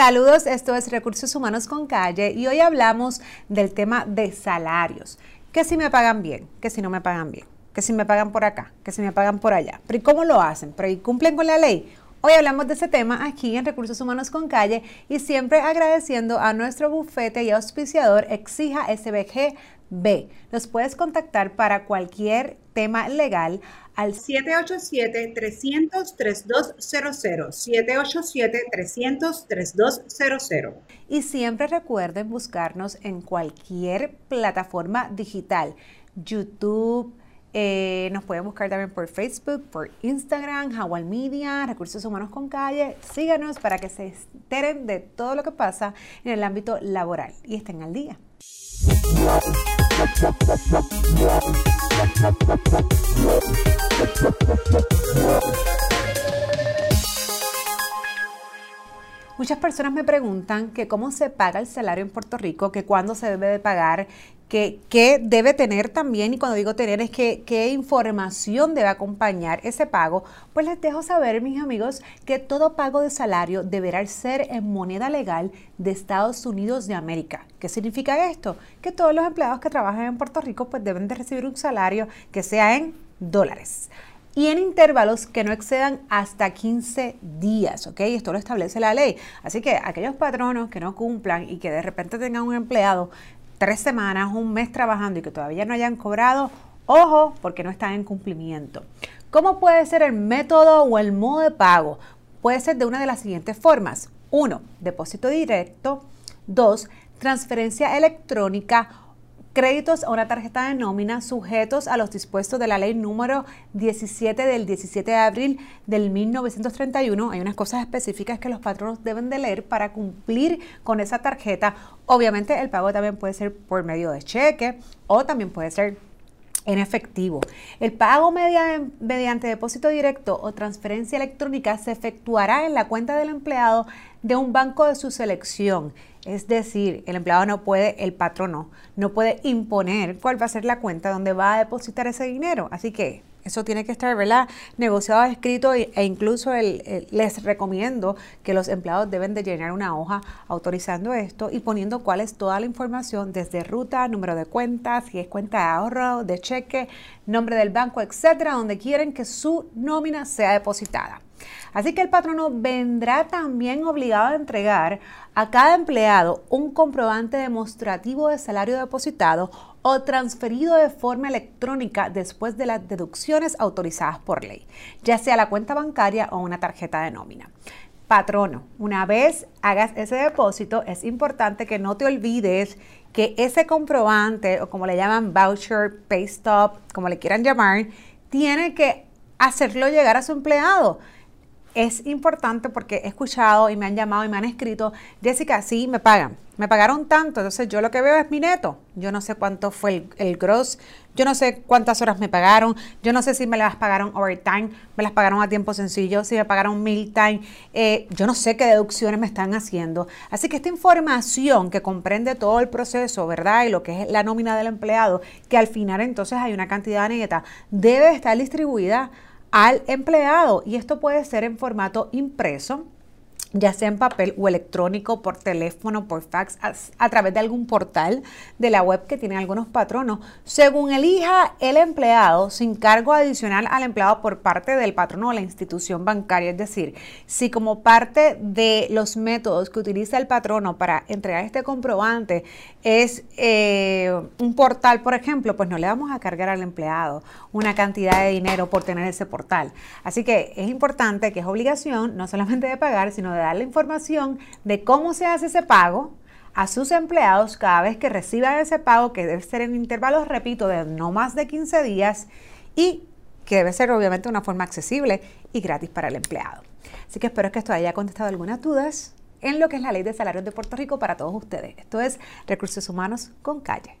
Saludos, esto es Recursos Humanos con Calle y hoy hablamos del tema de salarios. Que si me pagan bien, que si no me pagan bien, que si me pagan por acá, que si me pagan por allá. Pero ¿y cómo lo hacen? ¿Pero y cumplen con la ley? Hoy hablamos de ese tema aquí en Recursos Humanos con Calle y siempre agradeciendo a nuestro bufete y auspiciador Exija SBG B. Los puedes contactar para cualquier tema legal al 787-300-3200. 787-300-3200. Y siempre recuerden buscarnos en cualquier plataforma digital. YouTube, eh, nos pueden buscar también por Facebook, por Instagram, Hawal Media, Recursos Humanos con Calle. Síganos para que se enteren de todo lo que pasa en el ámbito laboral y estén al día. Thank you. Muchas personas me preguntan que cómo se paga el salario en Puerto Rico, que cuándo se debe de pagar, que, debe tener también, y cuando digo tener es que qué información debe acompañar ese pago, pues les dejo saber, mis amigos, que todo pago de salario deberá ser en moneda legal de Estados Unidos de América. ¿Qué significa esto? Que todos los empleados que trabajan en Puerto Rico pues deben de recibir un salario que sea en dólares y en intervalos que no excedan hasta 15 días, ¿ok? Esto lo establece la ley. Así que aquellos patronos que no cumplan y que de repente tengan un empleado tres semanas, un mes trabajando y que todavía no hayan cobrado, ojo, porque no están en cumplimiento. ¿Cómo puede ser el método o el modo de pago? Puede ser de una de las siguientes formas. Uno, depósito directo. Dos, transferencia electrónica créditos a una tarjeta de nómina sujetos a los dispuestos de la ley número 17 del 17 de abril del 1931. Hay unas cosas específicas que los patronos deben de leer para cumplir con esa tarjeta. Obviamente el pago también puede ser por medio de cheque o también puede ser en efectivo. El pago mediante depósito directo o transferencia electrónica se efectuará en la cuenta del empleado de un banco de su selección es decir, el empleado no puede, el patrono no puede imponer cuál va a ser la cuenta donde va a depositar ese dinero. Así que eso tiene que estar ¿verdad? negociado, escrito e, incluso les recomiendo que los empleados deben de llenar una hoja autorizando esto y poniendo cuál es toda la información desde ruta, número de cuenta, si es cuenta de ahorro, de cheque, nombre del banco, etcétera, donde quieren que su nómina sea depositada. Así que el patrono vendrá también obligado a entregar a cada empleado un comprobante demostrativo de salario depositado o transferido de forma electrónica después de las deducciones autorizadas por ley, ya sea la cuenta bancaria o una tarjeta de nómina. Patrono, una vez hagas ese depósito, es importante que no te olvides que ese comprobante, o como le llaman voucher, pay stop, como le quieran llamar, tiene que hacerlo llegar a su empleado es importante porque he escuchado y me han llamado y me han escrito, Jessica, sí, me pagan, me pagaron tanto, entonces yo lo que veo es mi neto, yo no sé cuánto fue el, el gross, yo no sé cuántas horas me pagaron, yo no sé si me las pagaron overtime, me las pagaron a tiempo sencillo, si me pagaron meal time, eh, yo no sé qué deducciones me están haciendo. Así que esta información que comprende todo el proceso, ¿verdad? Y lo que es la nómina del empleado, que al final entonces hay una cantidad neta, debe estar distribuida al empleado. Y esto puede ser en formato impreso ya sea en papel o electrónico, por teléfono, por fax, a, través de algún portal de la web que tienen algunos patronos, según elija el empleado, sin cargo adicional al empleado por parte del patrono o la institución bancaria. Es decir, si como parte de los métodos que utiliza el patrono para entregar este comprobante es eh, un portal, por ejemplo, pues no le vamos a cargar al empleado una cantidad de dinero por tener ese portal. Así que es importante que es obligación no solamente de pagar, sino de dar la información de cómo se hace ese pago a sus empleados cada vez que reciban ese pago, que debe ser en intervalos, repito, de no más de 15 días y que debe ser obviamente una forma accesible y gratis para el empleado. Así que espero que esto haya contestado algunas dudas en lo que es la ley de salarios de Puerto Rico para todos ustedes. Esto es Recursos Humanos con Calle.